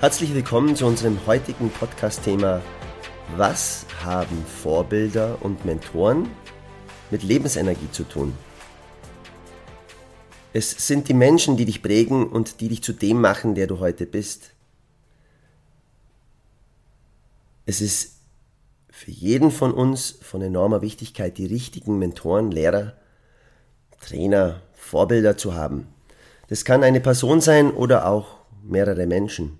Herzlich willkommen zu unserem heutigen Podcast-Thema Was haben Vorbilder und Mentoren mit Lebensenergie zu tun? Es sind die Menschen, die dich prägen und die dich zu dem machen, der du heute bist. Es ist für jeden von uns von enormer Wichtigkeit, die richtigen Mentoren, Lehrer, Trainer, Vorbilder zu haben. Das kann eine Person sein oder auch mehrere Menschen.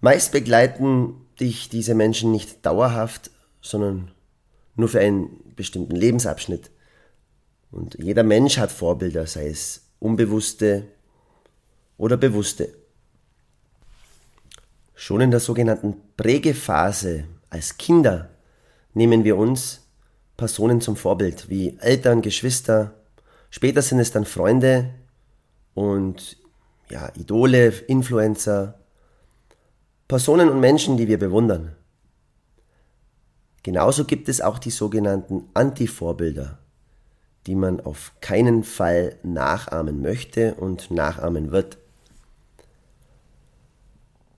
Meist begleiten dich diese Menschen nicht dauerhaft, sondern nur für einen bestimmten Lebensabschnitt. Und jeder Mensch hat Vorbilder, sei es unbewusste oder bewusste. Schon in der sogenannten Prägephase als Kinder nehmen wir uns Personen zum Vorbild, wie Eltern, Geschwister. Später sind es dann Freunde und ja, Idole, Influencer, Personen und Menschen, die wir bewundern. Genauso gibt es auch die sogenannten Anti-Vorbilder, die man auf keinen Fall nachahmen möchte und nachahmen wird.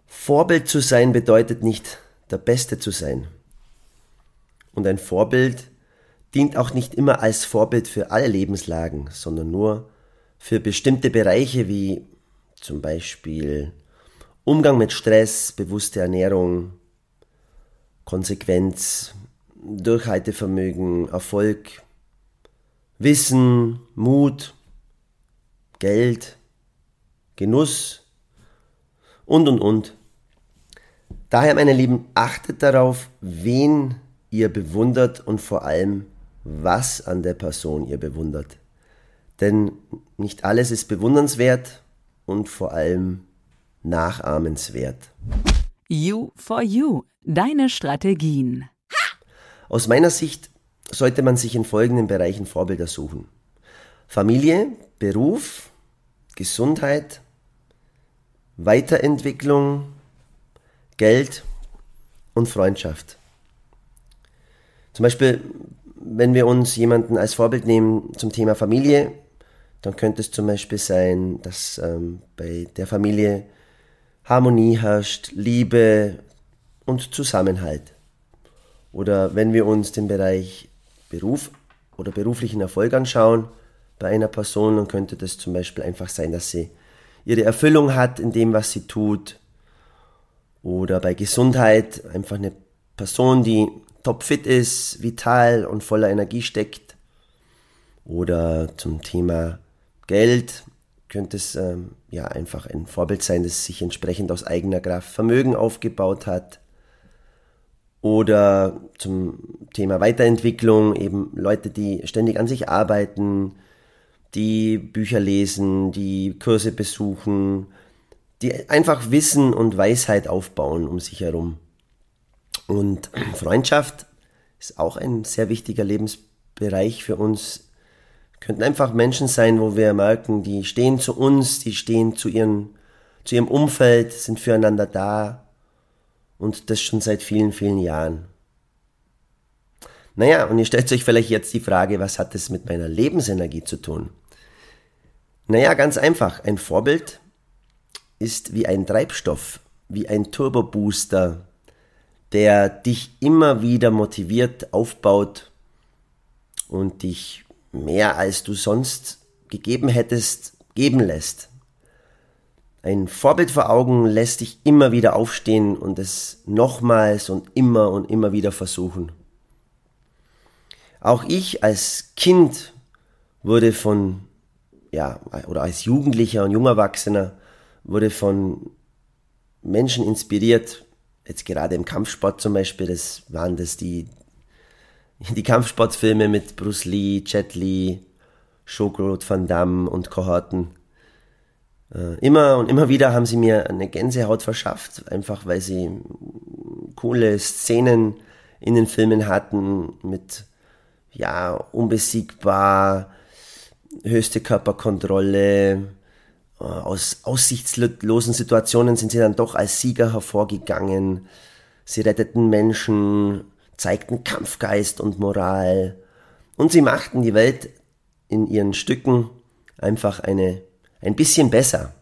Vorbild zu sein bedeutet nicht der Beste zu sein. Und ein Vorbild dient auch nicht immer als Vorbild für alle Lebenslagen, sondern nur für bestimmte Bereiche wie zum Beispiel Umgang mit Stress, bewusste Ernährung, Konsequenz, Durchhaltevermögen, Erfolg, Wissen, Mut, Geld, Genuss und, und, und. Daher, meine Lieben, achtet darauf, wen ihr bewundert und vor allem, was an der Person ihr bewundert. Denn nicht alles ist bewundernswert und vor allem nachahmenswert. You for You, deine Strategien. Aus meiner Sicht sollte man sich in folgenden Bereichen Vorbilder suchen. Familie, Beruf, Gesundheit, Weiterentwicklung, Geld und Freundschaft. Zum Beispiel, wenn wir uns jemanden als Vorbild nehmen zum Thema Familie, dann könnte es zum Beispiel sein, dass ähm, bei der Familie Harmonie herrscht, Liebe und Zusammenhalt. Oder wenn wir uns den Bereich Beruf oder beruflichen Erfolg anschauen bei einer Person, dann könnte das zum Beispiel einfach sein, dass sie ihre Erfüllung hat in dem, was sie tut. Oder bei Gesundheit einfach eine Person, die topfit ist, vital und voller Energie steckt. Oder zum Thema Geld könnte es ähm, ja einfach ein Vorbild sein, das sich entsprechend aus eigener Kraft Vermögen aufgebaut hat. Oder zum Thema Weiterentwicklung eben Leute, die ständig an sich arbeiten, die Bücher lesen, die Kurse besuchen, die einfach Wissen und Weisheit aufbauen um sich herum. Und Freundschaft ist auch ein sehr wichtiger Lebensbereich für uns könnten einfach Menschen sein, wo wir merken, die stehen zu uns, die stehen zu, ihren, zu ihrem Umfeld, sind füreinander da und das schon seit vielen, vielen Jahren. Naja, und ihr stellt euch vielleicht jetzt die Frage, was hat das mit meiner Lebensenergie zu tun? Naja, ganz einfach. Ein Vorbild ist wie ein Treibstoff, wie ein Turbobooster, der dich immer wieder motiviert, aufbaut und dich mehr als du sonst gegeben hättest, geben lässt. Ein Vorbild vor Augen lässt dich immer wieder aufstehen und es nochmals und immer und immer wieder versuchen. Auch ich als Kind wurde von, ja, oder als Jugendlicher und junger Erwachsener wurde von Menschen inspiriert, jetzt gerade im Kampfsport zum Beispiel, das waren das die die Kampfsportfilme mit Bruce Lee, Jet Li, Jean-Claude Van Damme und Kohorten. Äh, immer und immer wieder haben sie mir eine Gänsehaut verschafft, einfach weil sie coole Szenen in den Filmen hatten mit ja unbesiegbar, höchste Körperkontrolle. Äh, aus aussichtslosen Situationen sind sie dann doch als Sieger hervorgegangen. Sie retteten Menschen, zeigten Kampfgeist und Moral. Und sie machten die Welt in ihren Stücken einfach eine ein bisschen besser.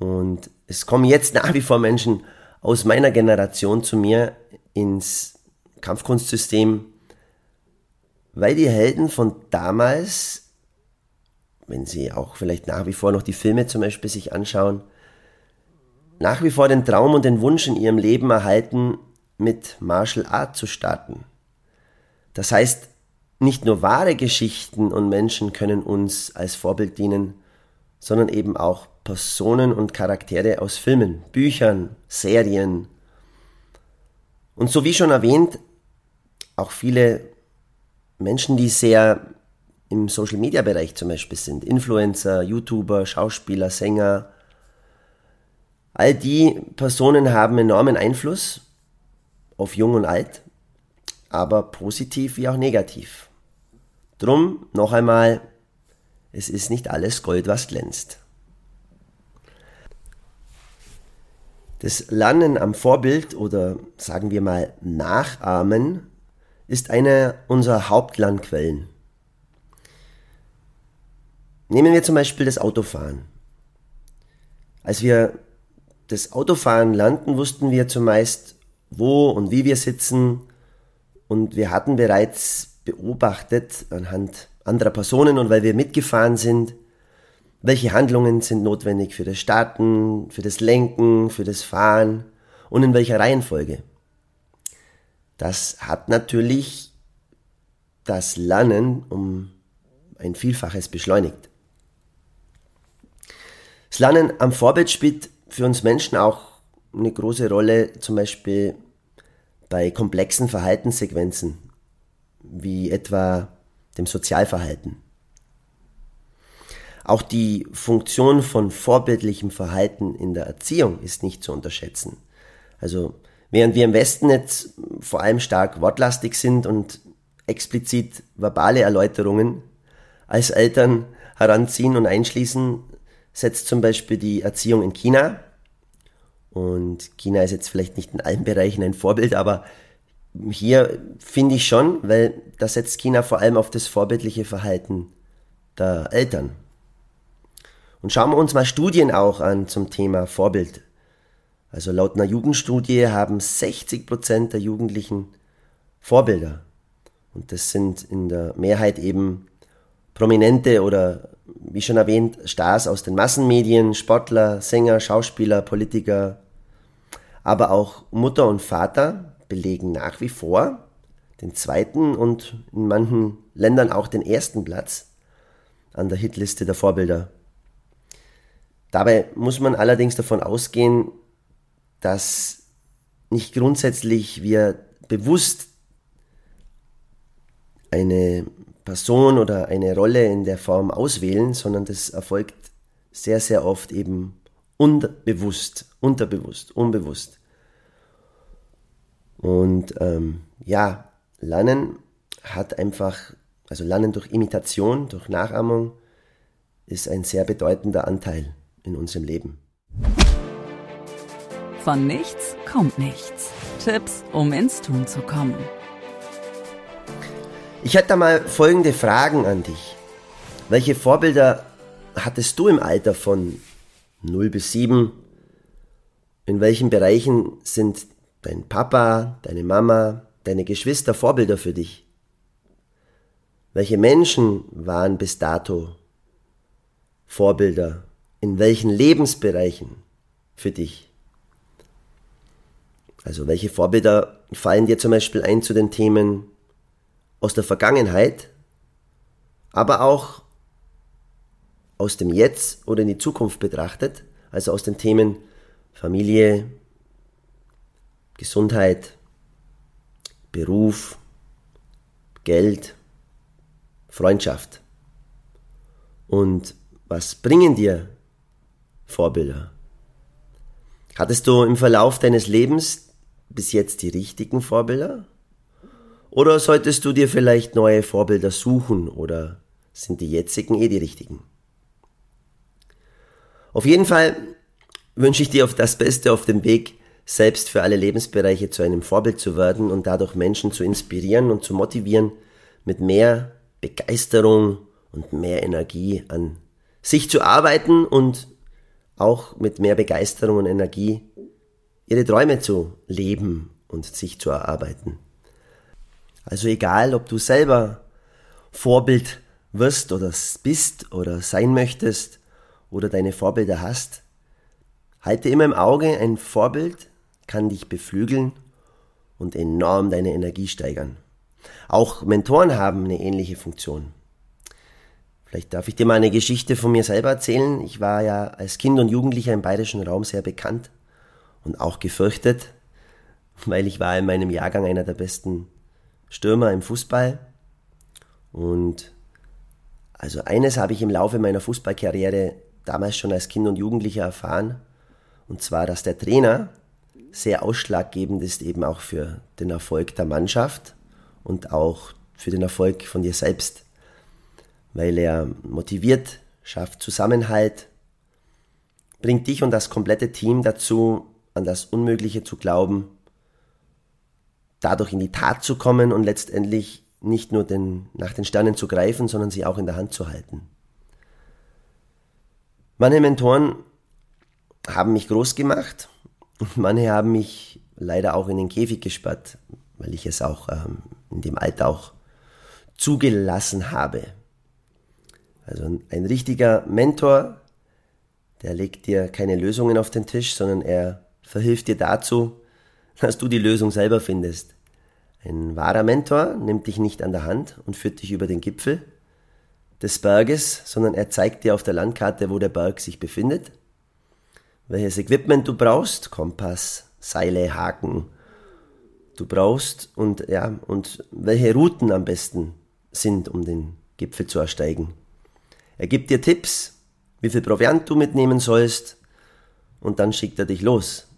Und es kommen jetzt nach wie vor Menschen aus meiner Generation zu mir ins Kampfkunstsystem, weil die Helden von damals, wenn sie auch vielleicht nach wie vor noch die Filme zum Beispiel sich anschauen, nach wie vor den Traum und den Wunsch in ihrem Leben erhalten, mit Martial Art zu starten. Das heißt, nicht nur wahre Geschichten und Menschen können uns als Vorbild dienen, sondern eben auch Personen und Charaktere aus Filmen, Büchern, Serien. Und so wie schon erwähnt, auch viele Menschen, die sehr im Social-Media-Bereich zum Beispiel sind, Influencer, YouTuber, Schauspieler, Sänger. All die Personen haben enormen Einfluss auf Jung und Alt, aber positiv wie auch negativ. Drum noch einmal es ist nicht alles Gold, was glänzt. Das Lernen am Vorbild oder sagen wir mal Nachahmen ist eine unserer Hauptlernquellen. Nehmen wir zum Beispiel das Autofahren. Als wir das Autofahren lernten, wussten wir zumeist, wo und wie wir sitzen und wir hatten bereits beobachtet anhand anderer Personen und weil wir mitgefahren sind, welche Handlungen sind notwendig für das Starten, für das Lenken, für das Fahren und in welcher Reihenfolge. Das hat natürlich das Lernen um ein Vielfaches beschleunigt. Das Lernen am Vorbild spielt für uns Menschen auch eine große Rolle, zum Beispiel bei komplexen Verhaltenssequenzen, wie etwa dem Sozialverhalten. Auch die Funktion von vorbildlichem Verhalten in der Erziehung ist nicht zu unterschätzen. Also während wir im Westen jetzt vor allem stark wortlastig sind und explizit verbale Erläuterungen als Eltern heranziehen und einschließen, setzt zum Beispiel die Erziehung in China. Und China ist jetzt vielleicht nicht in allen Bereichen ein Vorbild, aber hier finde ich schon, weil da setzt China vor allem auf das vorbildliche Verhalten der Eltern. Und schauen wir uns mal Studien auch an zum Thema Vorbild. Also laut einer Jugendstudie haben 60 Prozent der Jugendlichen Vorbilder. Und das sind in der Mehrheit eben Prominente oder, wie schon erwähnt, Stars aus den Massenmedien, Sportler, Sänger, Schauspieler, Politiker, aber auch Mutter und Vater, belegen nach wie vor den zweiten und in manchen Ländern auch den ersten Platz an der Hitliste der Vorbilder. Dabei muss man allerdings davon ausgehen, dass nicht grundsätzlich wir bewusst eine Person oder eine Rolle in der Form auswählen, sondern das erfolgt sehr, sehr oft eben unbewusst, unterbewusst, unbewusst. Und ähm, ja, Lernen hat einfach, also Lernen durch Imitation, durch Nachahmung, ist ein sehr bedeutender Anteil in unserem Leben. Von nichts kommt nichts. Tipps, um ins Tun zu kommen. Ich hätte mal folgende Fragen an dich. Welche Vorbilder hattest du im Alter von 0 bis 7? In welchen Bereichen sind dein Papa, deine Mama, deine Geschwister Vorbilder für dich? Welche Menschen waren bis dato Vorbilder? In welchen Lebensbereichen für dich? Also welche Vorbilder fallen dir zum Beispiel ein zu den Themen aus der Vergangenheit, aber auch aus dem Jetzt oder in die Zukunft betrachtet, also aus den Themen Familie, Gesundheit, Beruf, Geld, Freundschaft. Und was bringen dir Vorbilder? Hattest du im Verlauf deines Lebens bis jetzt die richtigen Vorbilder? Oder solltest du dir vielleicht neue Vorbilder suchen oder sind die jetzigen eh die richtigen? Auf jeden Fall wünsche ich dir auf das Beste auf dem Weg, selbst für alle Lebensbereiche zu einem Vorbild zu werden und dadurch Menschen zu inspirieren und zu motivieren, mit mehr Begeisterung und mehr Energie an sich zu arbeiten und auch mit mehr Begeisterung und Energie ihre Träume zu leben und sich zu erarbeiten. Also egal, ob du selber Vorbild wirst oder bist oder sein möchtest oder deine Vorbilder hast, halte immer im Auge, ein Vorbild kann dich beflügeln und enorm deine Energie steigern. Auch Mentoren haben eine ähnliche Funktion. Vielleicht darf ich dir mal eine Geschichte von mir selber erzählen. Ich war ja als Kind und Jugendlicher im bayerischen Raum sehr bekannt und auch gefürchtet, weil ich war in meinem Jahrgang einer der besten Stürmer im Fußball. Und also eines habe ich im Laufe meiner Fußballkarriere damals schon als Kind und Jugendlicher erfahren, und zwar, dass der Trainer sehr ausschlaggebend ist eben auch für den Erfolg der Mannschaft und auch für den Erfolg von dir selbst weil er motiviert, schafft Zusammenhalt, bringt dich und das komplette Team dazu, an das Unmögliche zu glauben, dadurch in die Tat zu kommen und letztendlich nicht nur den, nach den Sternen zu greifen, sondern sie auch in der Hand zu halten. Meine Mentoren haben mich groß gemacht und manche haben mich leider auch in den Käfig gesperrt, weil ich es auch ähm, in dem Alter auch zugelassen habe. Also ein richtiger Mentor, der legt dir keine Lösungen auf den Tisch, sondern er verhilft dir dazu, dass du die Lösung selber findest. Ein wahrer Mentor nimmt dich nicht an der Hand und führt dich über den Gipfel des Berges, sondern er zeigt dir auf der Landkarte, wo der Berg sich befindet, welches Equipment du brauchst, Kompass, Seile, Haken du brauchst und ja, und welche Routen am besten sind, um den Gipfel zu ersteigen. Er gibt dir Tipps, wie viel Proviant du mitnehmen sollst und dann schickt er dich los.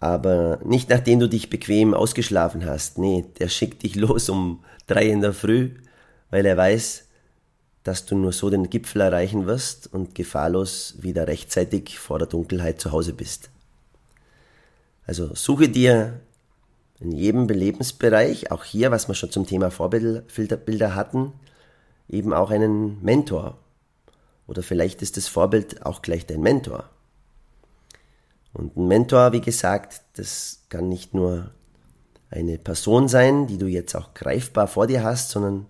Aber nicht nachdem du dich bequem ausgeschlafen hast. Nee, der schickt dich los um drei in der Früh, weil er weiß, dass du nur so den Gipfel erreichen wirst und gefahrlos wieder rechtzeitig vor der Dunkelheit zu Hause bist. Also suche dir in jedem Lebensbereich, auch hier, was wir schon zum Thema Vorbilder hatten, eben auch einen Mentor. Oder vielleicht ist das Vorbild auch gleich dein Mentor. Und ein Mentor, wie gesagt, das kann nicht nur eine Person sein, die du jetzt auch greifbar vor dir hast, sondern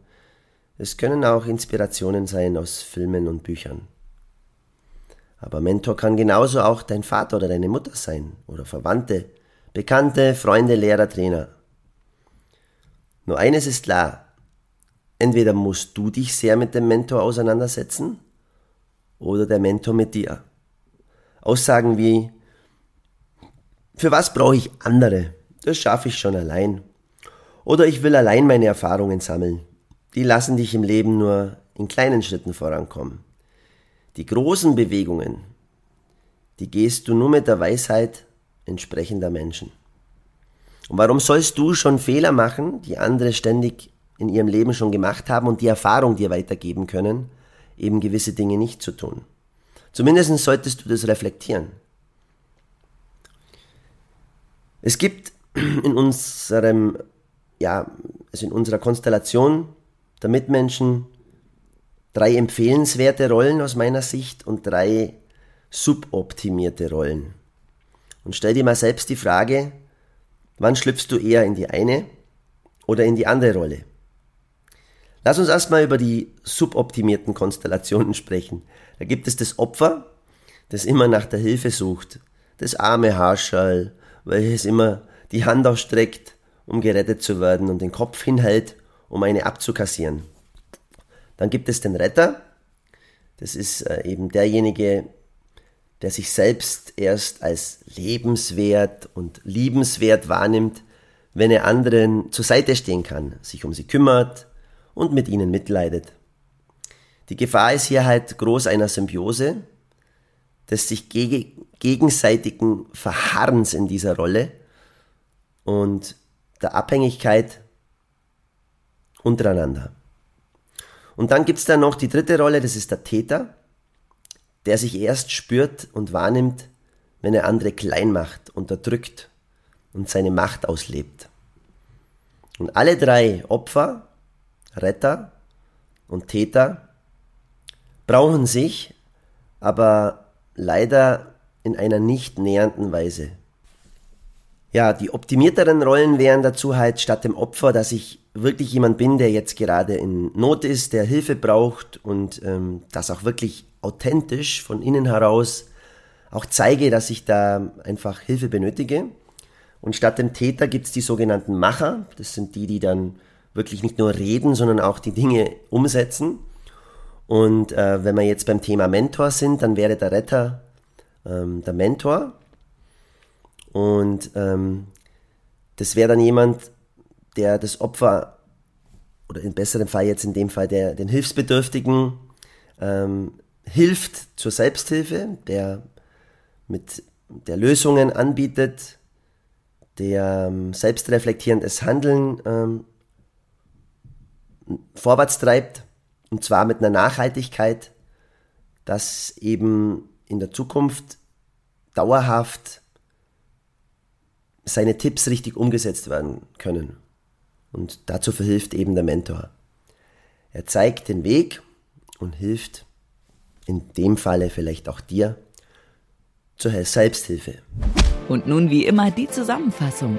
es können auch Inspirationen sein aus Filmen und Büchern. Aber Mentor kann genauso auch dein Vater oder deine Mutter sein oder Verwandte, Bekannte, Freunde, Lehrer, Trainer. Nur eines ist klar, Entweder musst du dich sehr mit dem Mentor auseinandersetzen oder der Mentor mit dir. Aussagen wie, für was brauche ich andere? Das schaffe ich schon allein. Oder ich will allein meine Erfahrungen sammeln. Die lassen dich im Leben nur in kleinen Schritten vorankommen. Die großen Bewegungen, die gehst du nur mit der Weisheit entsprechender Menschen. Und warum sollst du schon Fehler machen, die andere ständig in ihrem Leben schon gemacht haben und die Erfahrung dir weitergeben können, eben gewisse Dinge nicht zu tun. Zumindest solltest du das reflektieren. Es gibt in unserem, ja, also in unserer Konstellation der Mitmenschen drei empfehlenswerte Rollen aus meiner Sicht und drei suboptimierte Rollen. Und stell dir mal selbst die Frage, wann schlüpfst du eher in die eine oder in die andere Rolle? Lass uns erstmal über die suboptimierten Konstellationen sprechen. Da gibt es das Opfer, das immer nach der Hilfe sucht. Das arme Haarschall, welches immer die Hand ausstreckt, um gerettet zu werden und den Kopf hinhält, um eine abzukassieren. Dann gibt es den Retter. Das ist äh, eben derjenige, der sich selbst erst als lebenswert und liebenswert wahrnimmt, wenn er anderen zur Seite stehen kann, sich um sie kümmert, und mit ihnen mitleidet. Die Gefahr ist hier halt groß einer Symbiose, des sich gegenseitigen Verharrens in dieser Rolle und der Abhängigkeit untereinander. Und dann gibt es da noch die dritte Rolle, das ist der Täter, der sich erst spürt und wahrnimmt, wenn er andere klein macht, unterdrückt und seine Macht auslebt. Und alle drei Opfer, Retter und Täter brauchen sich, aber leider in einer nicht nähernden Weise. Ja, die optimierteren Rollen wären dazu halt statt dem Opfer, dass ich wirklich jemand bin, der jetzt gerade in Not ist, der Hilfe braucht und ähm, das auch wirklich authentisch von innen heraus auch zeige, dass ich da einfach Hilfe benötige. Und statt dem Täter gibt's die sogenannten Macher. Das sind die, die dann wirklich nicht nur reden, sondern auch die Dinge umsetzen. Und äh, wenn wir jetzt beim Thema Mentor sind, dann wäre der Retter ähm, der Mentor. Und ähm, das wäre dann jemand, der das Opfer, oder im besseren Fall jetzt in dem Fall der, den Hilfsbedürftigen, ähm, hilft zur Selbsthilfe, der mit der Lösungen anbietet, der ähm, selbstreflektierendes Handeln ähm, vorwärts treibt und zwar mit einer Nachhaltigkeit, dass eben in der Zukunft dauerhaft seine Tipps richtig umgesetzt werden können. Und dazu verhilft eben der Mentor. Er zeigt den Weg und hilft in dem Falle vielleicht auch dir zur Selbsthilfe. Und nun wie immer die Zusammenfassung.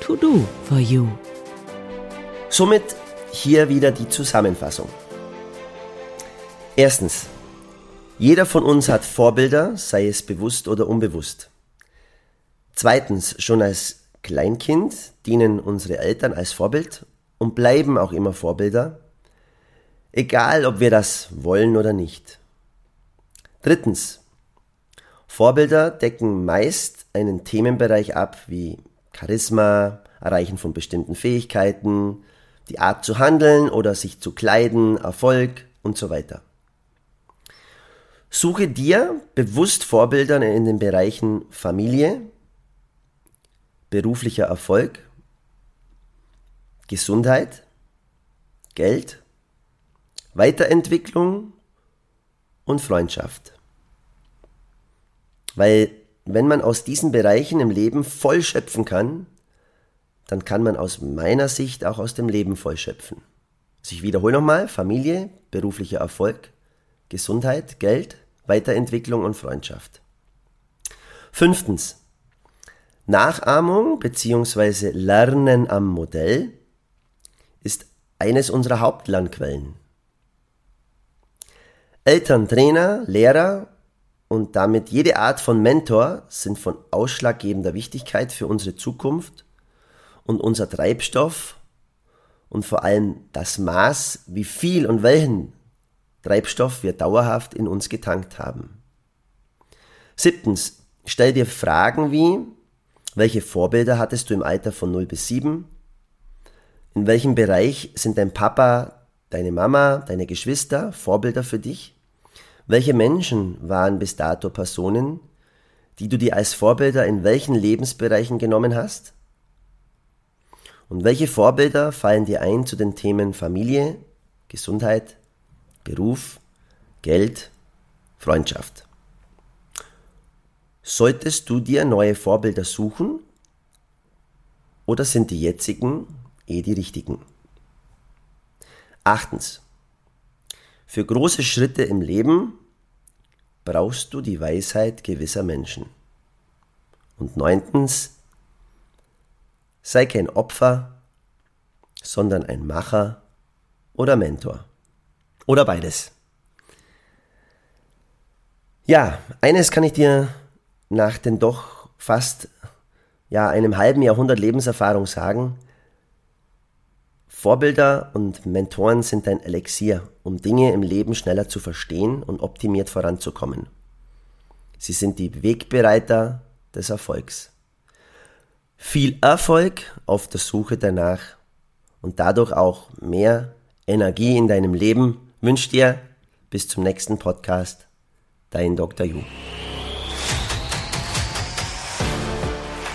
To do for you. Somit hier wieder die Zusammenfassung. Erstens. Jeder von uns hat Vorbilder, sei es bewusst oder unbewusst. Zweitens, schon als Kleinkind dienen unsere Eltern als Vorbild und bleiben auch immer Vorbilder, egal ob wir das wollen oder nicht. Drittens, Vorbilder decken meist einen Themenbereich ab wie Charisma, Erreichen von bestimmten Fähigkeiten, die Art zu handeln oder sich zu kleiden, Erfolg und so weiter. Suche dir bewusst Vorbilder in den Bereichen Familie, beruflicher Erfolg, Gesundheit, Geld, Weiterentwicklung und Freundschaft. Weil wenn man aus diesen Bereichen im Leben voll schöpfen kann, dann kann man aus meiner Sicht auch aus dem Leben voll schöpfen. Also ich wiederhole nochmal, Familie, beruflicher Erfolg, Gesundheit, Geld, Weiterentwicklung und Freundschaft. Fünftens. Nachahmung bzw. Lernen am Modell ist eines unserer Hauptlernquellen. Eltern, Trainer, Lehrer und damit jede Art von Mentor sind von ausschlaggebender Wichtigkeit für unsere Zukunft und unser Treibstoff und vor allem das Maß, wie viel und welchen Treibstoff wir dauerhaft in uns getankt haben. Siebtens, stell dir Fragen wie, welche Vorbilder hattest du im Alter von 0 bis 7? In welchem Bereich sind dein Papa, deine Mama, deine Geschwister Vorbilder für dich? Welche Menschen waren bis dato Personen, die du dir als Vorbilder in welchen Lebensbereichen genommen hast? Und welche Vorbilder fallen dir ein zu den Themen Familie, Gesundheit, Beruf, Geld, Freundschaft. Solltest du dir neue Vorbilder suchen oder sind die jetzigen eh die richtigen? Achtens. Für große Schritte im Leben brauchst du die Weisheit gewisser Menschen. Und neuntens, sei kein Opfer, sondern ein Macher oder Mentor. Oder beides. Ja, eines kann ich dir nach den doch fast ja, einem halben Jahrhundert Lebenserfahrung sagen. Vorbilder und Mentoren sind ein Elixier, um Dinge im Leben schneller zu verstehen und optimiert voranzukommen. Sie sind die Wegbereiter des Erfolgs. Viel Erfolg auf der Suche danach und dadurch auch mehr Energie in deinem Leben wünscht dir Bis zum nächsten Podcast. Dein Dr. Ju.